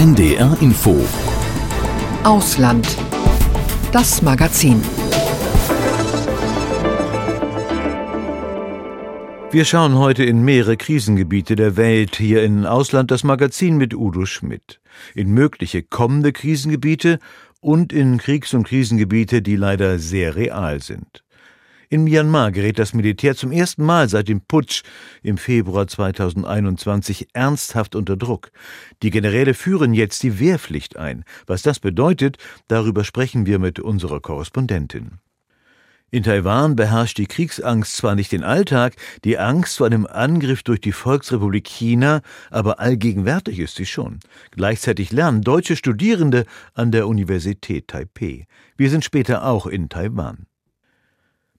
NDR Info Ausland. Das Magazin. Wir schauen heute in mehrere Krisengebiete der Welt, hier in Ausland das Magazin mit Udo Schmidt, in mögliche kommende Krisengebiete und in Kriegs- und Krisengebiete, die leider sehr real sind. In Myanmar gerät das Militär zum ersten Mal seit dem Putsch im Februar 2021 ernsthaft unter Druck. Die Generäle führen jetzt die Wehrpflicht ein. Was das bedeutet, darüber sprechen wir mit unserer Korrespondentin. In Taiwan beherrscht die Kriegsangst zwar nicht den Alltag, die Angst vor einem Angriff durch die Volksrepublik China, aber allgegenwärtig ist sie schon. Gleichzeitig lernen deutsche Studierende an der Universität Taipeh. Wir sind später auch in Taiwan.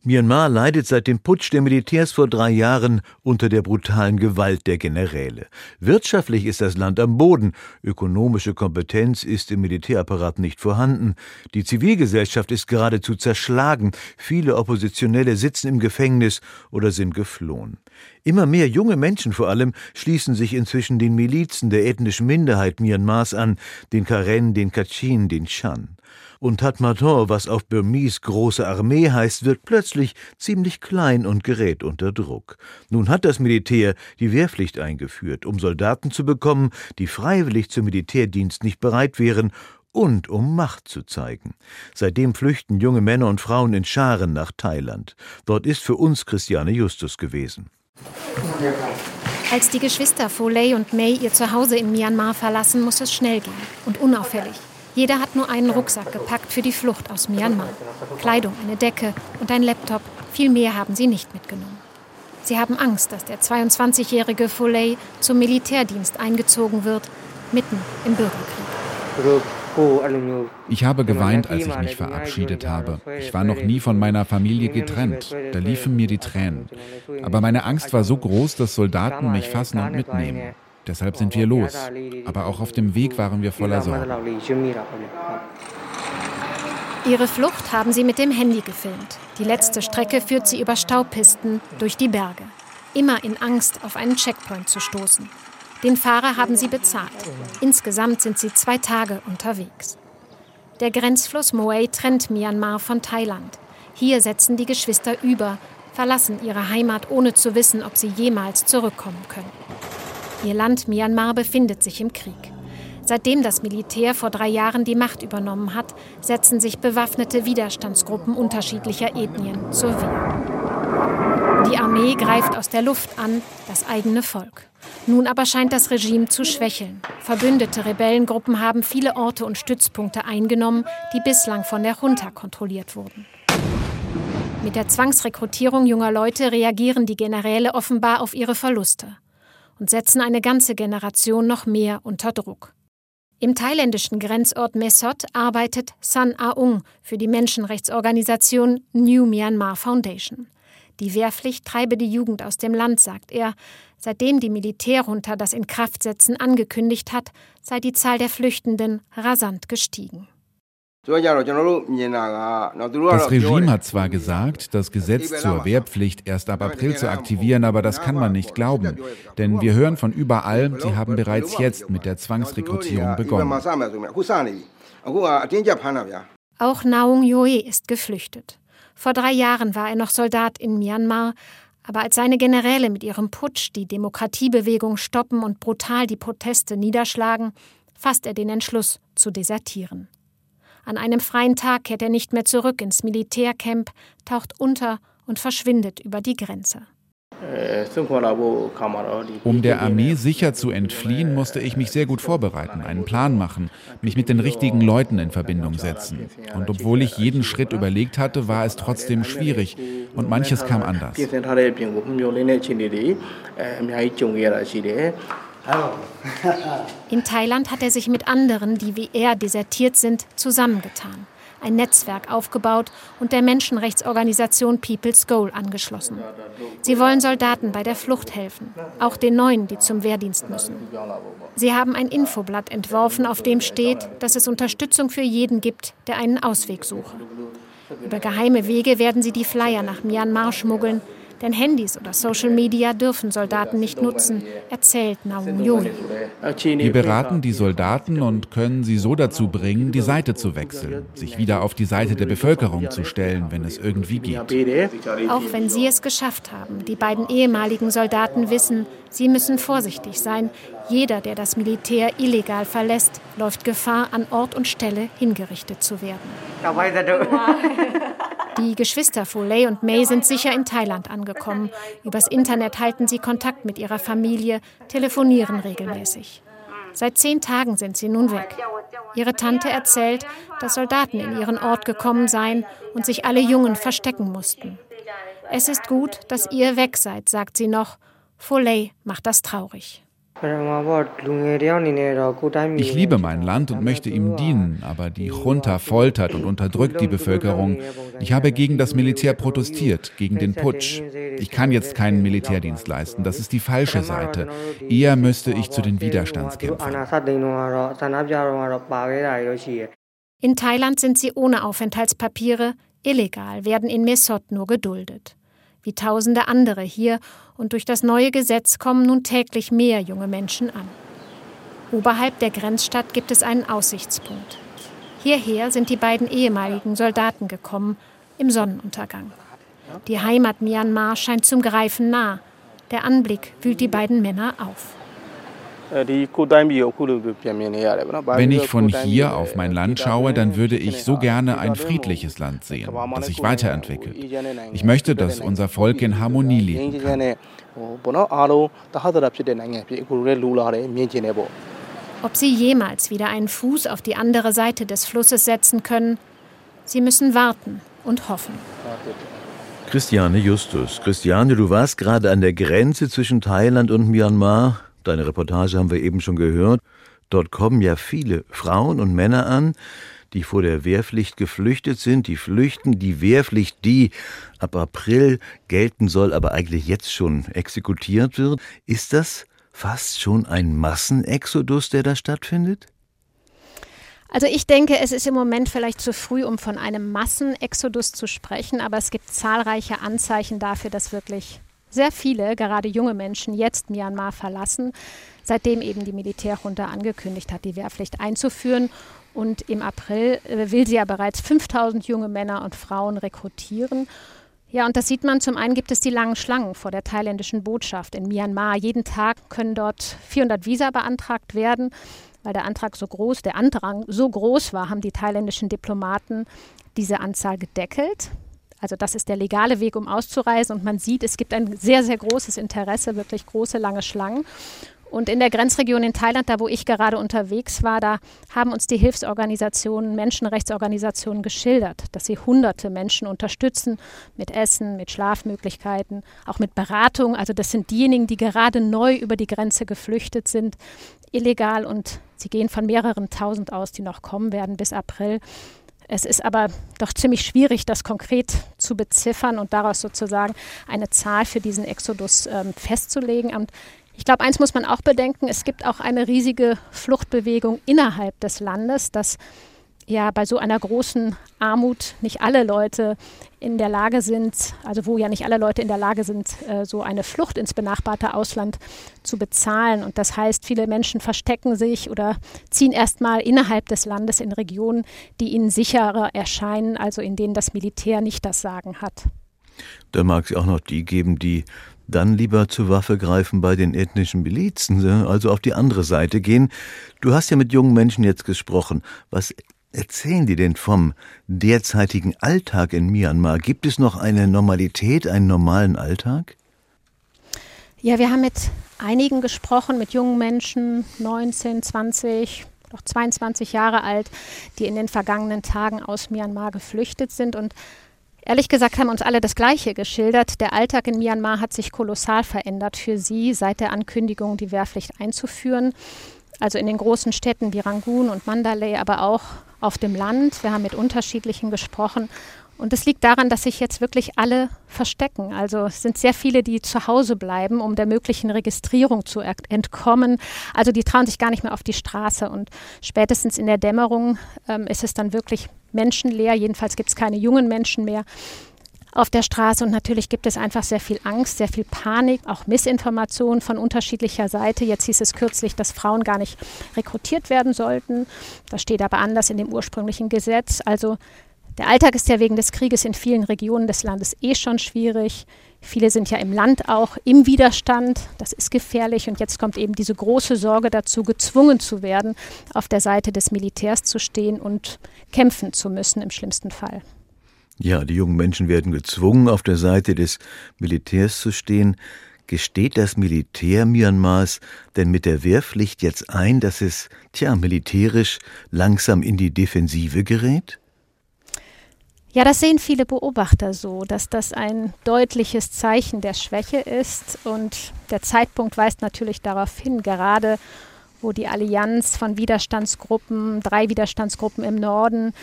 Myanmar leidet seit dem Putsch der Militärs vor drei Jahren unter der brutalen Gewalt der Generäle. Wirtschaftlich ist das Land am Boden, ökonomische Kompetenz ist im Militärapparat nicht vorhanden, die Zivilgesellschaft ist geradezu zerschlagen, viele Oppositionelle sitzen im Gefängnis oder sind geflohen. Immer mehr junge Menschen vor allem schließen sich inzwischen den Milizen der ethnischen Minderheit Myanmars an, den Karen, den Kachin, den Shan und Tatmadaw, was auf Burmese große Armee heißt, wird plötzlich ziemlich klein und gerät unter Druck. Nun hat das Militär die Wehrpflicht eingeführt, um Soldaten zu bekommen, die freiwillig zum Militärdienst nicht bereit wären und um Macht zu zeigen. Seitdem flüchten junge Männer und Frauen in Scharen nach Thailand. Dort ist für uns Christiane Justus gewesen. Als die Geschwister Foley und May ihr Zuhause in Myanmar verlassen, muss es schnell gehen und unauffällig. Jeder hat nur einen Rucksack gepackt für die Flucht aus Myanmar. Kleidung, eine Decke und ein Laptop. Viel mehr haben sie nicht mitgenommen. Sie haben Angst, dass der 22-jährige Foley zum Militärdienst eingezogen wird, mitten im Bürgerkrieg. Ich habe geweint, als ich mich verabschiedet habe. Ich war noch nie von meiner Familie getrennt. Da liefen mir die Tränen. Aber meine Angst war so groß, dass Soldaten mich fassen und mitnehmen. Deshalb sind wir los. Aber auch auf dem Weg waren wir voller Sorgen. Ihre Flucht haben sie mit dem Handy gefilmt. Die letzte Strecke führt sie über Staupisten durch die Berge. Immer in Angst, auf einen Checkpoint zu stoßen. Den Fahrer haben sie bezahlt. Insgesamt sind sie zwei Tage unterwegs. Der Grenzfluss Moai trennt Myanmar von Thailand. Hier setzen die Geschwister über, verlassen ihre Heimat, ohne zu wissen, ob sie jemals zurückkommen können. Ihr Land Myanmar befindet sich im Krieg. Seitdem das Militär vor drei Jahren die Macht übernommen hat, setzen sich bewaffnete Widerstandsgruppen unterschiedlicher Ethnien zur Wehr. Die Armee greift aus der Luft an, das eigene Volk. Nun aber scheint das Regime zu schwächeln. Verbündete Rebellengruppen haben viele Orte und Stützpunkte eingenommen, die bislang von der Junta kontrolliert wurden. Mit der Zwangsrekrutierung junger Leute reagieren die Generäle offenbar auf ihre Verluste und setzen eine ganze Generation noch mehr unter Druck. Im thailändischen Grenzort Mesot arbeitet San Aung für die Menschenrechtsorganisation New Myanmar Foundation. Die Wehrpflicht treibe die Jugend aus dem Land, sagt er. Seitdem die Militärjunta das Inkraftsetzen angekündigt hat, sei die Zahl der Flüchtenden rasant gestiegen. Das Regime hat zwar gesagt, das Gesetz zur Wehrpflicht erst ab April zu aktivieren, aber das kann man nicht glauben. Denn wir hören von überall, sie haben bereits jetzt mit der Zwangsrekrutierung begonnen. Auch Naung Yoe ist geflüchtet. Vor drei Jahren war er noch Soldat in Myanmar, aber als seine Generäle mit ihrem Putsch die Demokratiebewegung stoppen und brutal die Proteste niederschlagen, fasst er den Entschluss zu desertieren. An einem freien Tag kehrt er nicht mehr zurück ins Militärcamp, taucht unter und verschwindet über die Grenze. Um der Armee sicher zu entfliehen, musste ich mich sehr gut vorbereiten, einen Plan machen, mich mit den richtigen Leuten in Verbindung setzen. Und obwohl ich jeden Schritt überlegt hatte, war es trotzdem schwierig und manches kam anders. In Thailand hat er sich mit anderen, die wie er desertiert sind, zusammengetan, ein Netzwerk aufgebaut und der Menschenrechtsorganisation People's Goal angeschlossen. Sie wollen Soldaten bei der Flucht helfen, auch den Neuen, die zum Wehrdienst müssen. Sie haben ein Infoblatt entworfen, auf dem steht, dass es Unterstützung für jeden gibt, der einen Ausweg suche. Über geheime Wege werden sie die Flyer nach Myanmar schmuggeln, Denn Handys oder Social Media dürfen Soldaten nicht nutzen, erzählt Naum Yoli. Wir beraten die Soldaten und können sie so dazu bringen, die Seite zu wechseln, sich wieder auf die Seite der Bevölkerung zu stellen, wenn es irgendwie geht. Auch wenn sie es geschafft haben, die beiden ehemaligen Soldaten wissen, sie müssen vorsichtig sein. Jeder, der das Militär illegal verlässt, läuft Gefahr, an Ort und Stelle hingerichtet zu werden. Die Geschwister Foley und May sind sicher in Thailand angekommen. Übers Internet halten sie Kontakt mit ihrer Familie, telefonieren regelmäßig. Seit zehn Tagen sind sie nun weg. Ihre Tante erzählt, dass Soldaten in ihren Ort gekommen seien und sich alle Jungen verstecken mussten. Es ist gut, dass ihr weg seid, sagt sie noch. Foley macht das traurig. Ich liebe mein Land und möchte ihm dienen, aber die Junta foltert und unterdrückt die Bevölkerung. Ich habe gegen das Militär protestiert, gegen den Putsch. Ich kann jetzt keinen Militärdienst leisten, das ist die falsche Seite. Eher müsste ich zu den Widerstandskämpfern. In Thailand sind sie ohne Aufenthaltspapiere, illegal, werden in Mesot nur geduldet wie tausende andere hier, und durch das neue Gesetz kommen nun täglich mehr junge Menschen an. Oberhalb der Grenzstadt gibt es einen Aussichtspunkt. Hierher sind die beiden ehemaligen Soldaten gekommen, im Sonnenuntergang. Die Heimat Myanmar scheint zum Greifen nah. Der Anblick wühlt die beiden Männer auf. Wenn ich von hier auf mein Land schaue, dann würde ich so gerne ein friedliches Land sehen, das sich weiterentwickelt. Ich möchte, dass unser Volk in Harmonie leben kann. Ob sie jemals wieder einen Fuß auf die andere Seite des Flusses setzen können, sie müssen warten und hoffen. Christiane Justus. Christiane, du warst gerade an der Grenze zwischen Thailand und Myanmar. Deine Reportage haben wir eben schon gehört. Dort kommen ja viele Frauen und Männer an, die vor der Wehrpflicht geflüchtet sind, die flüchten, die Wehrpflicht, die ab April gelten soll, aber eigentlich jetzt schon exekutiert wird. Ist das fast schon ein Massenexodus, der da stattfindet? Also ich denke, es ist im Moment vielleicht zu früh, um von einem Massenexodus zu sprechen, aber es gibt zahlreiche Anzeichen dafür, dass wirklich sehr viele, gerade junge Menschen, jetzt Myanmar verlassen, seitdem eben die Militärjunta angekündigt hat, die Wehrpflicht einzuführen. Und im April äh, will sie ja bereits 5000 junge Männer und Frauen rekrutieren. Ja, und das sieht man. Zum einen gibt es die langen Schlangen vor der thailändischen Botschaft in Myanmar. Jeden Tag können dort 400 Visa beantragt werden. Weil der Antrag so groß, der Andrang so groß war, haben die thailändischen Diplomaten diese Anzahl gedeckelt. Also das ist der legale Weg, um auszureisen. Und man sieht, es gibt ein sehr, sehr großes Interesse, wirklich große, lange Schlangen. Und in der Grenzregion in Thailand, da wo ich gerade unterwegs war, da haben uns die Hilfsorganisationen, Menschenrechtsorganisationen geschildert, dass sie hunderte Menschen unterstützen mit Essen, mit Schlafmöglichkeiten, auch mit Beratung. Also das sind diejenigen, die gerade neu über die Grenze geflüchtet sind, illegal. Und sie gehen von mehreren tausend aus, die noch kommen werden bis April. Es ist aber doch ziemlich schwierig, das konkret zu beziffern und daraus sozusagen eine Zahl für diesen Exodus ähm, festzulegen. Und ich glaube, eins muss man auch bedenken, es gibt auch eine riesige Fluchtbewegung innerhalb des Landes, dass ja bei so einer großen Armut nicht alle Leute in der Lage sind, also wo ja nicht alle Leute in der Lage sind, äh, so eine Flucht ins benachbarte Ausland zu bezahlen. Und das heißt, viele Menschen verstecken sich oder ziehen erstmal innerhalb des Landes in Regionen, die ihnen sicherer erscheinen, also in denen das Militär nicht das Sagen hat. Da mag es auch noch die geben, die dann lieber zur Waffe greifen bei den ethnischen Milizen, ne? also auf die andere Seite gehen. Du hast ja mit jungen Menschen jetzt gesprochen. Was erzählen die denn vom derzeitigen Alltag in Myanmar? Gibt es noch eine Normalität, einen normalen Alltag? Ja, wir haben mit einigen gesprochen, mit jungen Menschen, 19, 20, auch 22 Jahre alt, die in den vergangenen Tagen aus Myanmar geflüchtet sind. Und ehrlich gesagt haben uns alle das Gleiche geschildert. Der Alltag in Myanmar hat sich kolossal verändert für sie seit der Ankündigung, die Wehrpflicht einzuführen. Also in den großen Städten wie Rangoon und Mandalay, aber auch auf dem Land. Wir haben mit unterschiedlichen gesprochen. Und es liegt daran, dass sich jetzt wirklich alle verstecken. Also es sind sehr viele, die zu Hause bleiben, um der möglichen Registrierung zu entkommen. Also die trauen sich gar nicht mehr auf die Straße. Und spätestens in der Dämmerung ähm, ist es dann wirklich menschenleer. Jedenfalls gibt es keine jungen Menschen mehr. Auf der Straße und natürlich gibt es einfach sehr viel Angst, sehr viel Panik, auch Missinformation von unterschiedlicher Seite. Jetzt hieß es kürzlich, dass Frauen gar nicht rekrutiert werden sollten. Das steht aber anders in dem ursprünglichen Gesetz. Also der Alltag ist ja wegen des Krieges in vielen Regionen des Landes eh schon schwierig. Viele sind ja im Land auch im Widerstand. Das ist gefährlich. Und jetzt kommt eben diese große Sorge dazu, gezwungen zu werden, auf der Seite des Militärs zu stehen und kämpfen zu müssen im schlimmsten Fall. Ja, die jungen Menschen werden gezwungen, auf der Seite des Militärs zu stehen. Gesteht das Militär Myanmars denn mit der Wehrpflicht jetzt ein, dass es, tja, militärisch langsam in die Defensive gerät? Ja, das sehen viele Beobachter so, dass das ein deutliches Zeichen der Schwäche ist. Und der Zeitpunkt weist natürlich darauf hin, gerade wo die Allianz von Widerstandsgruppen, drei Widerstandsgruppen im Norden,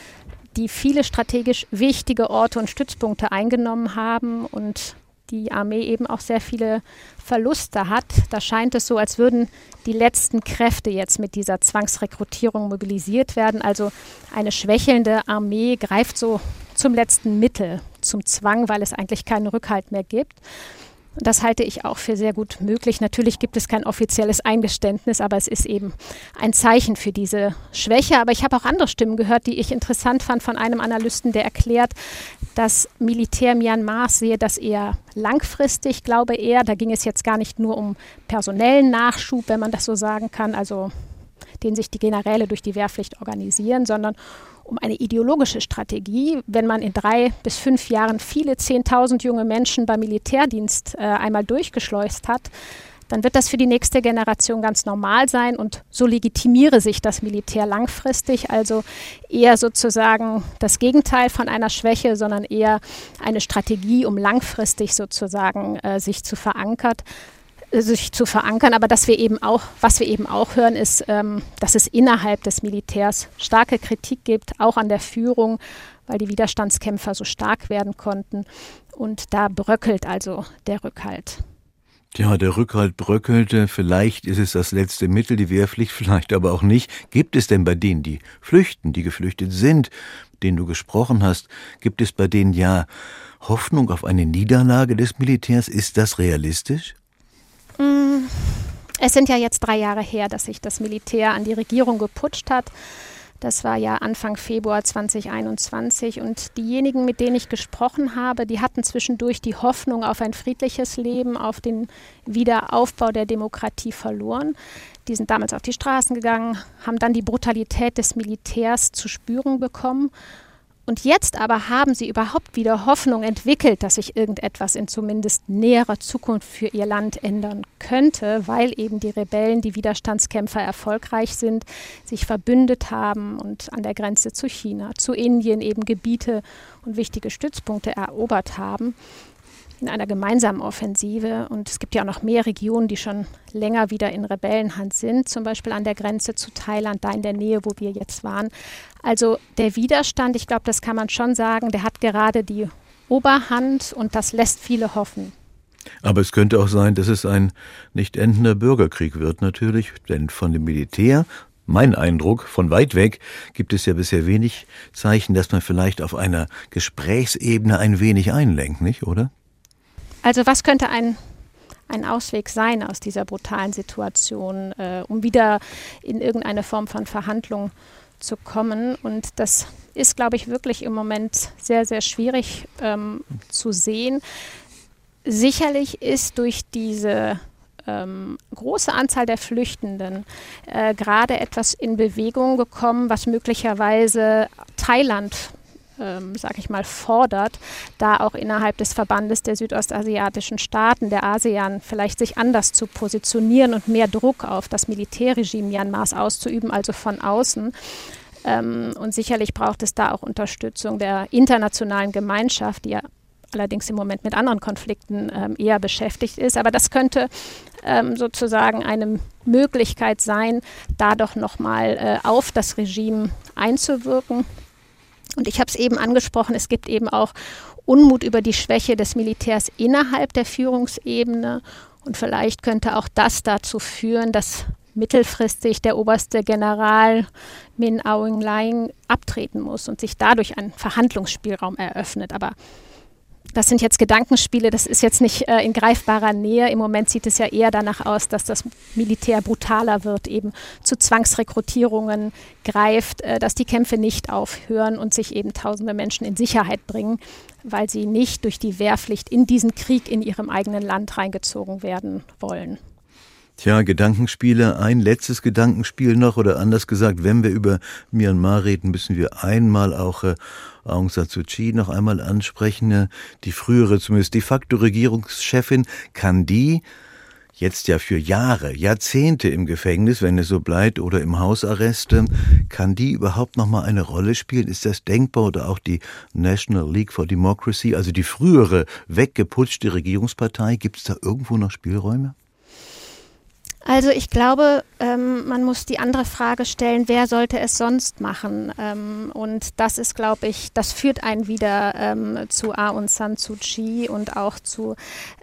die viele strategisch wichtige Orte und Stützpunkte eingenommen haben und die Armee eben auch sehr viele Verluste hat. Da scheint es so, als würden die letzten Kräfte jetzt mit dieser Zwangsrekrutierung mobilisiert werden. Also eine schwächelnde Armee greift so zum letzten Mittel, zum Zwang, weil es eigentlich keinen Rückhalt mehr gibt. Das halte ich auch für sehr gut möglich. Natürlich gibt es kein offizielles Eingeständnis, aber es ist eben ein Zeichen für diese Schwäche. Aber ich habe auch andere Stimmen gehört, die ich interessant fand von einem Analysten, der erklärt, dass Militär Myanmar sehe das eher langfristig, glaube er. Da ging es jetzt gar nicht nur um personellen Nachschub, wenn man das so sagen kann, also den sich die Generäle durch die Wehrpflicht organisieren, sondern um eine ideologische Strategie. Wenn man in drei bis fünf Jahren viele Zehntausend junge Menschen beim Militärdienst äh, einmal durchgeschleust hat, dann wird das für die nächste Generation ganz normal sein und so legitimiere sich das Militär langfristig. Also eher sozusagen das Gegenteil von einer Schwäche, sondern eher eine Strategie, um langfristig sozusagen äh, sich zu verankert sich zu verankern. Aber dass wir eben auch, was wir eben auch hören, ist, ähm, dass es innerhalb des Militärs starke Kritik gibt, auch an der Führung, weil die Widerstandskämpfer so stark werden konnten. Und da bröckelt also der Rückhalt. Ja, der Rückhalt bröckelte. Vielleicht ist es das letzte Mittel, die Wehrpflicht, vielleicht aber auch nicht. Gibt es denn bei denen, die flüchten, die geflüchtet sind, denen du gesprochen hast, gibt es bei denen ja Hoffnung auf eine Niederlage des Militärs? Ist das realistisch? Mm, es sind ja jetzt drei Jahre her, dass sich das Militär an die Regierung geputscht hat. Das war ja Anfang Februar 2021 und diejenigen, mit denen ich gesprochen habe, die hatten zwischendurch die Hoffnung auf ein friedliches Leben, auf den Wiederaufbau der Demokratie verloren. Die sind damals auf die Straßen gegangen, haben dann die Brutalität des Militärs zu spüren bekommen und jetzt aber haben sie überhaupt wieder Hoffnung entwickelt, dass sich irgendetwas in zumindest näherer Zukunft für ihr Land ändern könnte, weil eben die Rebellen, die Widerstandskämpfer erfolgreich sind, sich verbündet haben und an der Grenze zu China, zu Indien eben Gebiete und wichtige Stützpunkte erobert haben in einer gemeinsamen Offensive. Und es gibt ja auch noch mehr Regionen, die schon länger wieder in Rebellenhand sind, zum Beispiel an der Grenze zu Thailand, da in der Nähe, wo wir jetzt waren. Also der Widerstand, ich glaube, das kann man schon sagen, der hat gerade die Oberhand und das lässt viele hoffen. Aber es könnte auch sein, dass es ein nicht endender Bürgerkrieg wird, natürlich, denn von dem Militär mein Eindruck, von weit weg gibt es ja bisher wenig Zeichen, dass man vielleicht auf einer Gesprächsebene ein wenig einlenkt, nicht, oder? Also was könnte ein, ein Ausweg sein aus dieser brutalen Situation, äh, um wieder in irgendeine Form von Verhandlung zu kommen? Und das ist, glaube ich, wirklich im Moment sehr, sehr schwierig ähm, zu sehen. Sicherlich ist durch diese ähm, große Anzahl der Flüchtenden äh, gerade etwas in Bewegung gekommen, was möglicherweise Thailand ähm, sage ich mal, fordert, da auch innerhalb des Verbandes der südostasiatischen Staaten, der ASEAN, vielleicht sich anders zu positionieren und mehr Druck auf das Militärregime Myanmars auszuüben, also von außen. Ähm, und sicherlich braucht es da auch Unterstützung der internationalen Gemeinschaft, die ja allerdings im Moment mit anderen Konflikten ähm, eher beschäftigt ist. Aber das könnte ähm, sozusagen eine Möglichkeit sein, da doch nochmal äh, auf das Regime einzuwirken. Und ich habe es eben angesprochen, es gibt eben auch Unmut über die Schwäche des Militärs innerhalb der Führungsebene. Und vielleicht könnte auch das dazu führen, dass mittelfristig der oberste General Min Aung Hlaing abtreten muss und sich dadurch ein Verhandlungsspielraum eröffnet. Aber das sind jetzt Gedankenspiele, das ist jetzt nicht äh, in greifbarer Nähe. Im Moment sieht es ja eher danach aus, dass das Militär brutaler wird, eben zu Zwangsrekrutierungen greift, äh, dass die Kämpfe nicht aufhören und sich eben tausende Menschen in Sicherheit bringen, weil sie nicht durch die Wehrpflicht in diesen Krieg in ihrem eigenen Land reingezogen werden wollen. Tja, Gedankenspiele, ein letztes Gedankenspiel noch oder anders gesagt, wenn wir über Myanmar reden, müssen wir einmal auch äh, Aung San Suu Kyi noch einmal ansprechen. Äh, die frühere, zumindest de facto Regierungschefin, kann die jetzt ja für Jahre, Jahrzehnte im Gefängnis, wenn es so bleibt, oder im Hausarrest, äh, kann die überhaupt noch mal eine Rolle spielen? Ist das denkbar oder auch die National League for Democracy, also die frühere weggeputschte Regierungspartei, gibt es da irgendwo noch Spielräume? Also ich glaube, ähm, man muss die andere Frage stellen, wer sollte es sonst machen? Ähm, und das ist, glaube ich, das führt einen wieder ähm, zu Aung San Suu Kyi und auch zu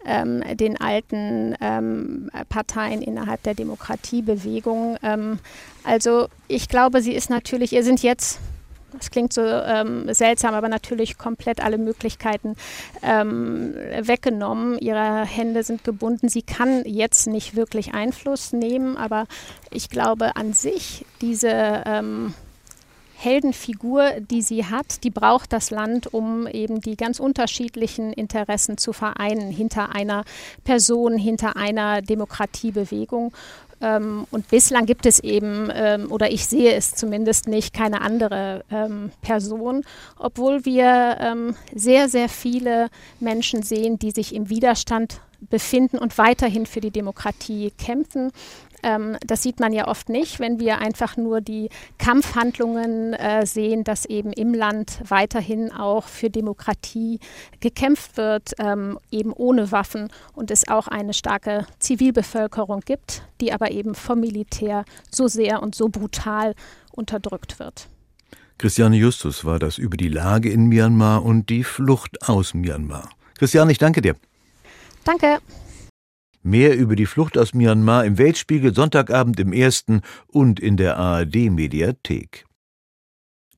ähm, den alten ähm, Parteien innerhalb der Demokratiebewegung. Ähm, also ich glaube, sie ist natürlich, ihr sind jetzt das klingt so ähm, seltsam, aber natürlich komplett alle Möglichkeiten ähm, weggenommen. Ihre Hände sind gebunden. Sie kann jetzt nicht wirklich Einfluss nehmen, aber ich glaube an sich, diese ähm, Heldenfigur, die sie hat, die braucht das Land, um eben die ganz unterschiedlichen Interessen zu vereinen hinter einer Person, hinter einer Demokratiebewegung. Ähm, und bislang gibt es eben, ähm, oder ich sehe es zumindest nicht, keine andere ähm, Person, obwohl wir ähm, sehr, sehr viele Menschen sehen, die sich im Widerstand befinden und weiterhin für die Demokratie kämpfen. Ähm, das sieht man ja oft nicht, wenn wir einfach nur die Kampfhandlungen äh, sehen, dass eben im Land weiterhin auch für Demokratie gekämpft wird, ähm, eben ohne Waffen und es auch eine starke Zivilbevölkerung gibt, die aber eben vom Militär so sehr und so brutal unterdrückt wird. Christiane Justus war das über die Lage in Myanmar und die Flucht aus Myanmar. Christiane, ich danke dir. Danke. Mehr über die Flucht aus Myanmar im Weltspiegel Sonntagabend im ersten und in der ARD Mediathek.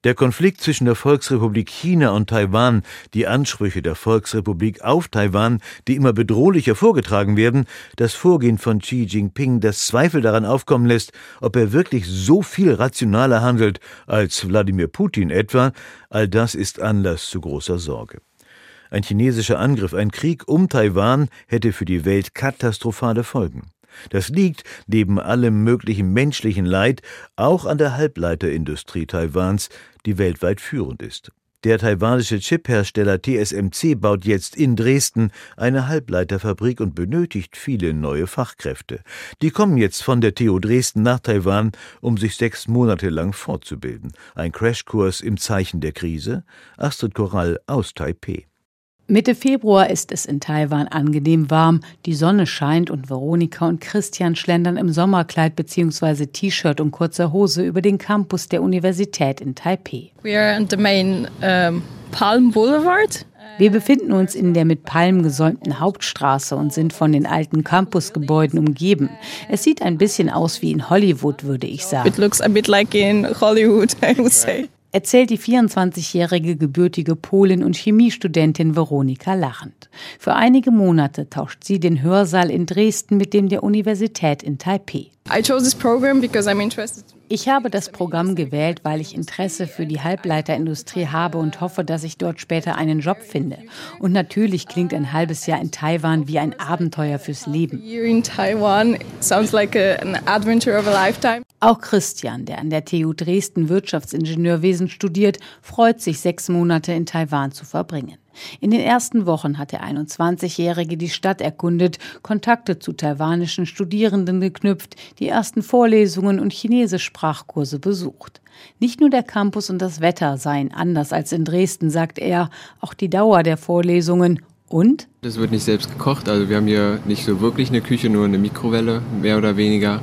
Der Konflikt zwischen der Volksrepublik China und Taiwan, die Ansprüche der Volksrepublik auf Taiwan, die immer bedrohlicher vorgetragen werden, das Vorgehen von Xi Jinping, das Zweifel daran aufkommen lässt, ob er wirklich so viel rationaler handelt als Wladimir Putin etwa, all das ist Anlass zu großer Sorge. Ein chinesischer Angriff, ein Krieg um Taiwan hätte für die Welt katastrophale Folgen. Das liegt neben allem möglichen menschlichen Leid auch an der Halbleiterindustrie Taiwans, die weltweit führend ist. Der taiwanische Chiphersteller TSMC baut jetzt in Dresden eine Halbleiterfabrik und benötigt viele neue Fachkräfte. Die kommen jetzt von der TU Dresden nach Taiwan, um sich sechs Monate lang fortzubilden. Ein Crashkurs im Zeichen der Krise? Astrid Korall aus Taipeh. Mitte Februar ist es in Taiwan angenehm warm, die Sonne scheint und Veronika und Christian schlendern im Sommerkleid bzw. T-Shirt und kurzer Hose über den Campus der Universität in Taipei. We are on the main um, Palm Boulevard. Wir befinden uns in der mit Palmen gesäumten Hauptstraße und sind von den alten Campusgebäuden umgeben. Es sieht ein bisschen aus wie in Hollywood, würde ich sagen. It looks a bit like in Hollywood, I would say erzählt die 24-jährige gebürtige Polin und Chemiestudentin Veronika lachend. Für einige Monate tauscht sie den Hörsaal in Dresden mit dem der Universität in Taipei. Ich habe das Programm gewählt, weil ich Interesse für die Halbleiterindustrie habe und hoffe, dass ich dort später einen Job finde. Und natürlich klingt ein halbes Jahr in Taiwan wie ein Abenteuer fürs Leben. Auch Christian, der an der TU Dresden Wirtschaftsingenieurwesen studiert, freut sich, sechs Monate in Taiwan zu verbringen. In den ersten Wochen hat der 21-Jährige die Stadt erkundet, Kontakte zu taiwanischen Studierenden geknüpft, die ersten Vorlesungen und Chinesischsprachkurse besucht. Nicht nur der Campus und das Wetter seien anders als in Dresden, sagt er, auch die Dauer der Vorlesungen und? Das wird nicht selbst gekocht, also wir haben hier nicht so wirklich eine Küche, nur eine Mikrowelle, mehr oder weniger.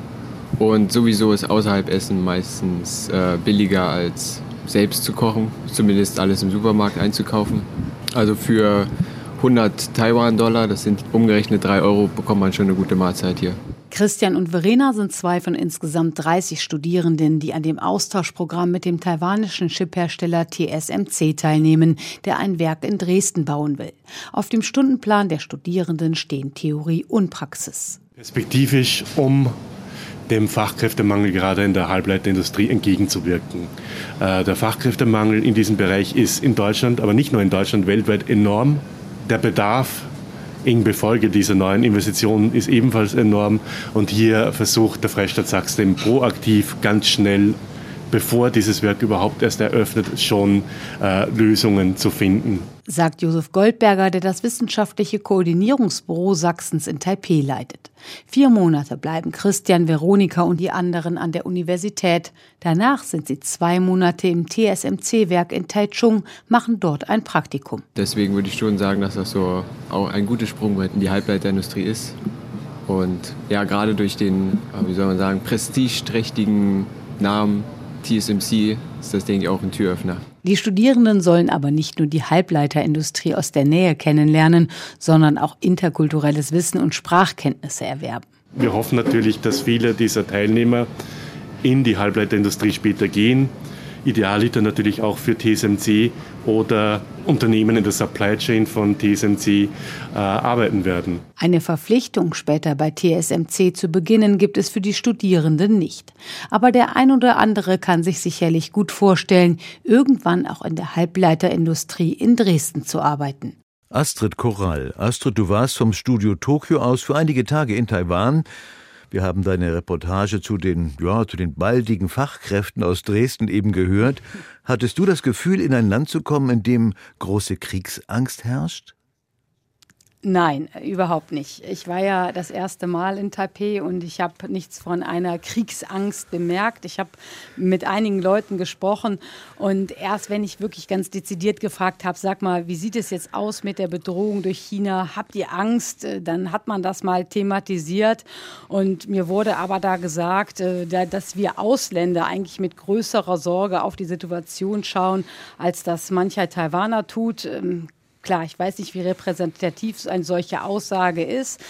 Und sowieso ist außerhalb Essen meistens äh, billiger als selbst zu kochen, zumindest alles im Supermarkt einzukaufen. Also für 100 Taiwan-Dollar, das sind umgerechnet 3 Euro, bekommt man schon eine gute Mahlzeit hier. Christian und Verena sind zwei von insgesamt 30 Studierenden, die an dem Austauschprogramm mit dem taiwanischen Chiphersteller TSMC teilnehmen, der ein Werk in Dresden bauen will. Auf dem Stundenplan der Studierenden stehen Theorie und Praxis. Perspektivisch, um dem Fachkräftemangel gerade in der Halbleiterindustrie entgegenzuwirken. Äh, der Fachkräftemangel in diesem Bereich ist in Deutschland, aber nicht nur in Deutschland, weltweit enorm. Der Bedarf in Befolge dieser neuen Investitionen ist ebenfalls enorm. Und hier versucht der Freistaat Sachsen proaktiv ganz schnell bevor dieses Werk überhaupt erst eröffnet, schon äh, Lösungen zu finden. Sagt Josef Goldberger, der das wissenschaftliche Koordinierungsbüro Sachsens in Taipeh leitet. Vier Monate bleiben Christian, Veronika und die anderen an der Universität. Danach sind sie zwei Monate im TSMC-Werk in Taichung, machen dort ein Praktikum. Deswegen würde ich schon sagen, dass das so auch ein gutes Sprungbrett in die Halbleiterindustrie ist. Und ja, gerade durch den, wie soll man sagen, prestigeträchtigen Namen TSMC ist das, denke ich, auch ein Türöffner. Die Studierenden sollen aber nicht nur die Halbleiterindustrie aus der Nähe kennenlernen, sondern auch interkulturelles Wissen und Sprachkenntnisse erwerben. Wir hoffen natürlich, dass viele dieser Teilnehmer in die Halbleiterindustrie später gehen Idealiter natürlich auch für TSMC oder Unternehmen in der Supply Chain von TSMC äh, arbeiten werden. Eine Verpflichtung, später bei TSMC zu beginnen, gibt es für die Studierenden nicht. Aber der ein oder andere kann sich sicherlich gut vorstellen, irgendwann auch in der Halbleiterindustrie in Dresden zu arbeiten. Astrid Korall. Astrid, du warst vom Studio Tokio aus für einige Tage in Taiwan. Wir haben deine Reportage zu den, ja, zu den baldigen Fachkräften aus Dresden eben gehört. Hattest du das Gefühl, in ein Land zu kommen, in dem große Kriegsangst herrscht? Nein, überhaupt nicht. Ich war ja das erste Mal in Taipei und ich habe nichts von einer Kriegsangst bemerkt. Ich habe mit einigen Leuten gesprochen und erst wenn ich wirklich ganz dezidiert gefragt habe, sag mal, wie sieht es jetzt aus mit der Bedrohung durch China? Habt ihr Angst? Äh, dann hat man das mal thematisiert und mir wurde aber da gesagt, äh, dass wir Ausländer eigentlich mit größerer Sorge auf die Situation schauen, als das mancher Taiwaner tut. Klar, ich weiß nicht, wie repräsentativ eine solche Aussage ist.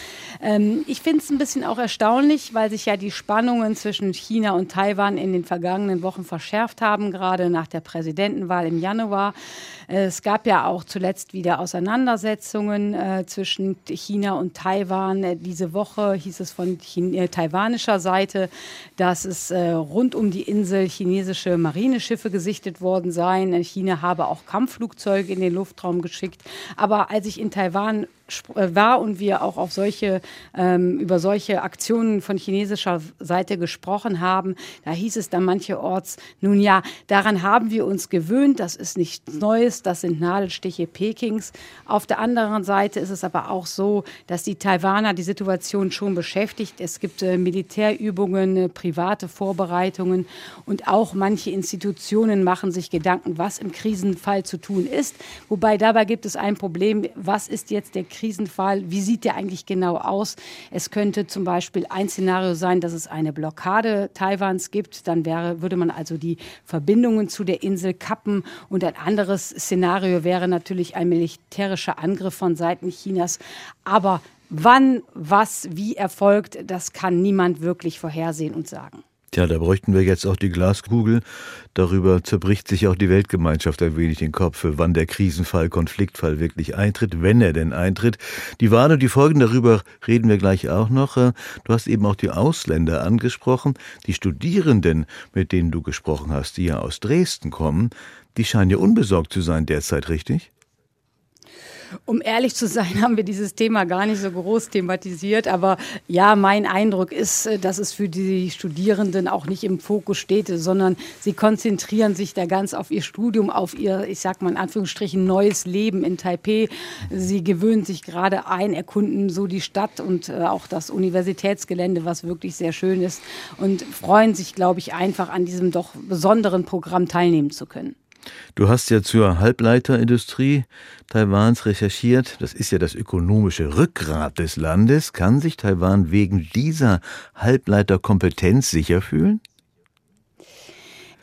Ähm, ich finde es ein bisschen auch erstaunlich, weil sich ja die Spannungen zwischen China und Taiwan in den vergangenen Wochen verschärft haben, gerade nach der Präsidentenwahl im Januar. Es gab ja auch zuletzt wieder Auseinandersetzungen äh, zwischen China und Taiwan. Äh, diese Woche hieß es von Chine äh, taiwanischer Seite, dass es äh, rund um die Insel chinesische Marineschiffe gesichtet worden seien. China habe auch Kampfflugzeuge in den Luftraum geschickt. Aber als ich in Taiwan äh, war und wir auch auf solche, ähm, über solche Aktionen von chinesischer Seite gesprochen haben, da hieß es dann mancherorts, nun ja, daran haben wir uns gewöhnt, das ist nichts Neues, das sind Nadelstiche Pekings. Auf der anderen Seite ist es aber auch so, dass die Taiwaner die Situation schon beschäftigt. Es gibt äh, Militärübungen, äh, private Vorbereitungen und auch manche Institutionen machen sich Gedanken, was im Krisenfall zu tun ist. Wobei dabei gibt es ein Problem, was ist jetzt der Krisenfall, wie sieht der eigentlich genau aus? Es könnte zum Beispiel ein Szenario sein, dass es eine Blockade Taiwans gibt. Dann wäre, würde man also die Verbindungen zu der Insel kappen. Und ein anderes Szenario wäre natürlich ein militärischer Angriff von Seiten Chinas. Aber wann, was, wie erfolgt, das kann niemand wirklich vorhersehen und sagen. Tja, da bräuchten wir jetzt auch die Glaskugel. Darüber zerbricht sich auch die Weltgemeinschaft ein wenig den Kopf, wann der Krisenfall, Konfliktfall wirklich eintritt, wenn er denn eintritt. Die Wahlen und die Folgen darüber reden wir gleich auch noch. Du hast eben auch die Ausländer angesprochen. Die Studierenden, mit denen du gesprochen hast, die ja aus Dresden kommen, die scheinen ja unbesorgt zu sein derzeit, richtig? Um ehrlich zu sein, haben wir dieses Thema gar nicht so groß thematisiert. Aber ja, mein Eindruck ist, äh, dass es für die Studierenden auch nicht im Fokus steht, sondern sie konzentrieren sich da ganz auf ihr Studium, auf ihr, ich sag mal in Anführungsstrichen, neues Leben in Taipei. Sie gewöhnen sich gerade ein, erkunden so die Stadt und äh, auch das Universitätsgelände, was wirklich sehr schön ist und freuen sich, glaube ich, einfach an diesem doch besonderen Programm teilnehmen zu können. Du hast ja zur Halbleiterindustrie Taiwans recherchiert. Das ist ja das ökonomische Rückgrat des Landes. Kann sich Taiwan wegen dieser Halbleiterkompetenz sicher fühlen?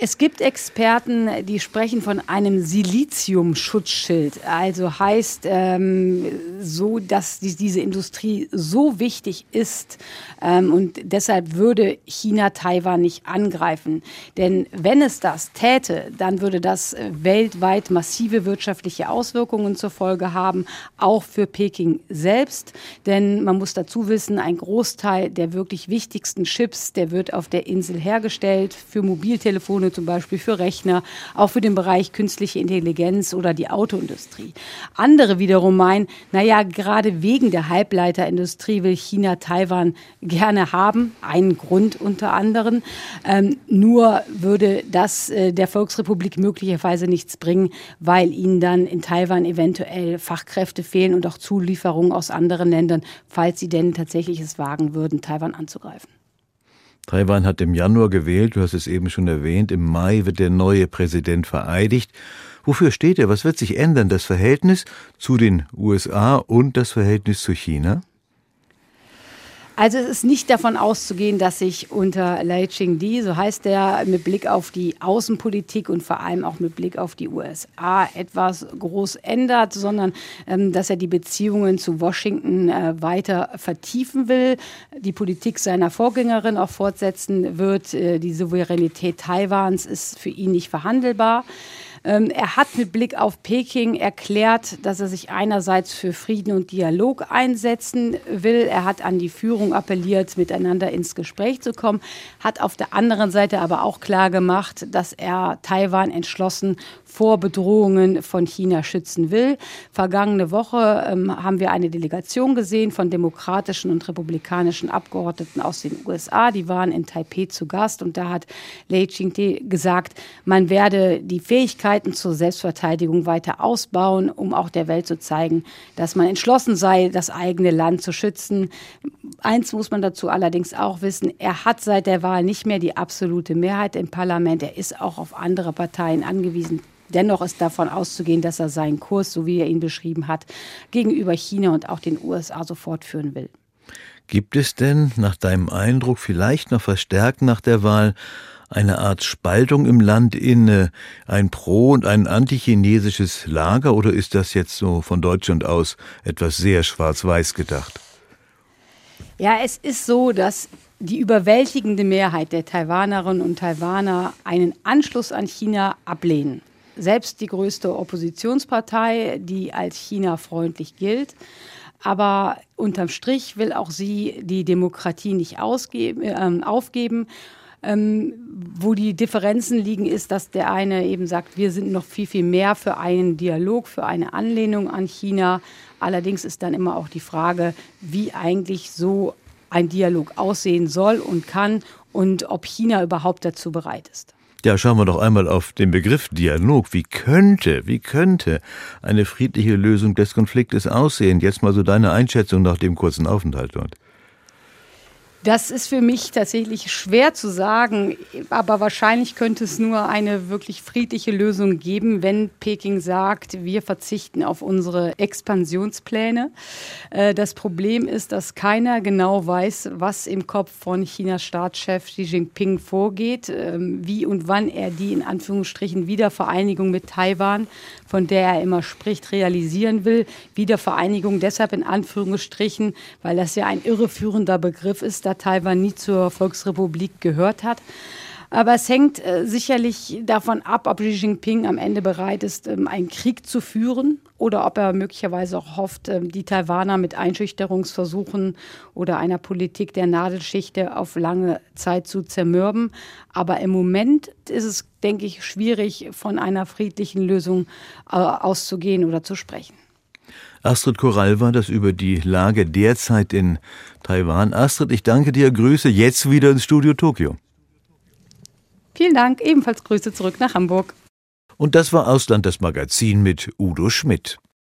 Es gibt Experten, die sprechen von einem Silizium-Schutzschild. Also heißt ähm, so, dass die, diese Industrie so wichtig ist ähm, und deshalb würde China Taiwan nicht angreifen. Denn wenn es das täte, dann würde das weltweit massive wirtschaftliche Auswirkungen zur Folge haben, auch für Peking selbst. Denn man muss dazu wissen, ein Großteil der wirklich wichtigsten Chips, der wird auf der Insel hergestellt für Mobiltelefone zum Beispiel für Rechner, auch für den Bereich künstliche Intelligenz oder die Autoindustrie. Andere wiederum meinen, naja, gerade wegen der Halbleiterindustrie will China Taiwan gerne haben, einen Grund unter anderem. Ähm, nur würde das äh, der Volksrepublik möglicherweise nichts bringen, weil ihnen dann in Taiwan eventuell Fachkräfte fehlen und auch Zulieferungen aus anderen Ländern, falls sie denn tatsächlich es wagen würden, Taiwan anzugreifen. Taiwan hat im Januar gewählt, du hast es eben schon erwähnt, im Mai wird der neue Präsident vereidigt. Wofür steht er? Was wird sich ändern? Das Verhältnis zu den USA und das Verhältnis zu China? Also es ist nicht davon auszugehen, dass sich unter Lai Ching-di, so heißt er, mit Blick auf die Außenpolitik und vor allem auch mit Blick auf die USA etwas groß ändert, sondern ähm, dass er die Beziehungen zu Washington äh, weiter vertiefen will, die Politik seiner Vorgängerin auch fortsetzen wird. Äh, die Souveränität Taiwans ist für ihn nicht verhandelbar. Ähm, er hat mit Blick auf Peking erklärt, dass er sich einerseits für Frieden und Dialog einsetzen will. Er hat an die Führung appelliert, miteinander ins Gespräch zu kommen, hat auf der anderen Seite aber auch klar gemacht, dass er Taiwan entschlossen vor Bedrohungen von China schützen will. Vergangene Woche ähm, haben wir eine Delegation gesehen von demokratischen und republikanischen Abgeordneten aus den USA. Die waren in Taipei zu Gast und da hat Lei Ching-te gesagt, man werde die Fähigkeiten zur Selbstverteidigung weiter ausbauen, um auch der Welt zu zeigen, dass man entschlossen sei, das eigene Land zu schützen. Eins muss man dazu allerdings auch wissen, er hat seit der Wahl nicht mehr die absolute Mehrheit im Parlament. Er ist auch auf andere Parteien angewiesen. Dennoch ist davon auszugehen, dass er seinen Kurs, so wie er ihn beschrieben hat, gegenüber China und auch den USA so fortführen will. Gibt es denn nach deinem Eindruck vielleicht noch verstärkt nach der Wahl eine Art Spaltung im Land in ein pro- und ein antichinesisches Lager oder ist das jetzt so von Deutschland aus etwas sehr schwarz-weiß gedacht? Ja, es ist so, dass die überwältigende Mehrheit der Taiwanerinnen und Taiwaner einen Anschluss an China ablehnen selbst die größte Oppositionspartei, die als China-freundlich gilt. Aber unterm Strich will auch sie die Demokratie nicht ausgeben, äh, aufgeben. Ähm, wo die Differenzen liegen, ist, dass der eine eben sagt, wir sind noch viel, viel mehr für einen Dialog, für eine Anlehnung an China. Allerdings ist dann immer auch die Frage, wie eigentlich so ein Dialog aussehen soll und kann und ob China überhaupt dazu bereit ist. Ja, schauen wir doch einmal auf den Begriff Dialog. Wie könnte, wie könnte eine friedliche Lösung des Konfliktes aussehen? Jetzt mal so deine Einschätzung nach dem kurzen Aufenthalt dort. Das ist für mich tatsächlich schwer zu sagen, aber wahrscheinlich könnte es nur eine wirklich friedliche Lösung geben, wenn Peking sagt, wir verzichten auf unsere Expansionspläne. Äh, das Problem ist, dass keiner genau weiß, was im Kopf von Chinas Staatschef Xi Jinping vorgeht, ähm, wie und wann er die in Anführungsstrichen Wiedervereinigung mit Taiwan, von der er immer spricht, realisieren will. Wiedervereinigung deshalb in Anführungsstrichen, weil das ja ein irreführender Begriff ist da Taiwan nie zur Volksrepublik gehört hat. Aber es hängt äh, sicherlich davon ab, ob Xi Jinping am Ende bereit ist, ähm, einen Krieg zu führen oder ob er möglicherweise auch hofft, ähm, die Taiwaner mit Einschüchterungsversuchen oder einer Politik der Nadelschichte auf lange Zeit zu zermürben. Aber im Moment ist es, denke ich, schwierig, von einer friedlichen Lösung äh, auszugehen oder zu sprechen. Astrid Korall war das über die Lage derzeit in Taiwan. Astrid, ich danke dir. Grüße jetzt wieder ins Studio Tokio. Vielen Dank. Ebenfalls Grüße zurück nach Hamburg. Und das war Ausland das Magazin mit Udo Schmidt.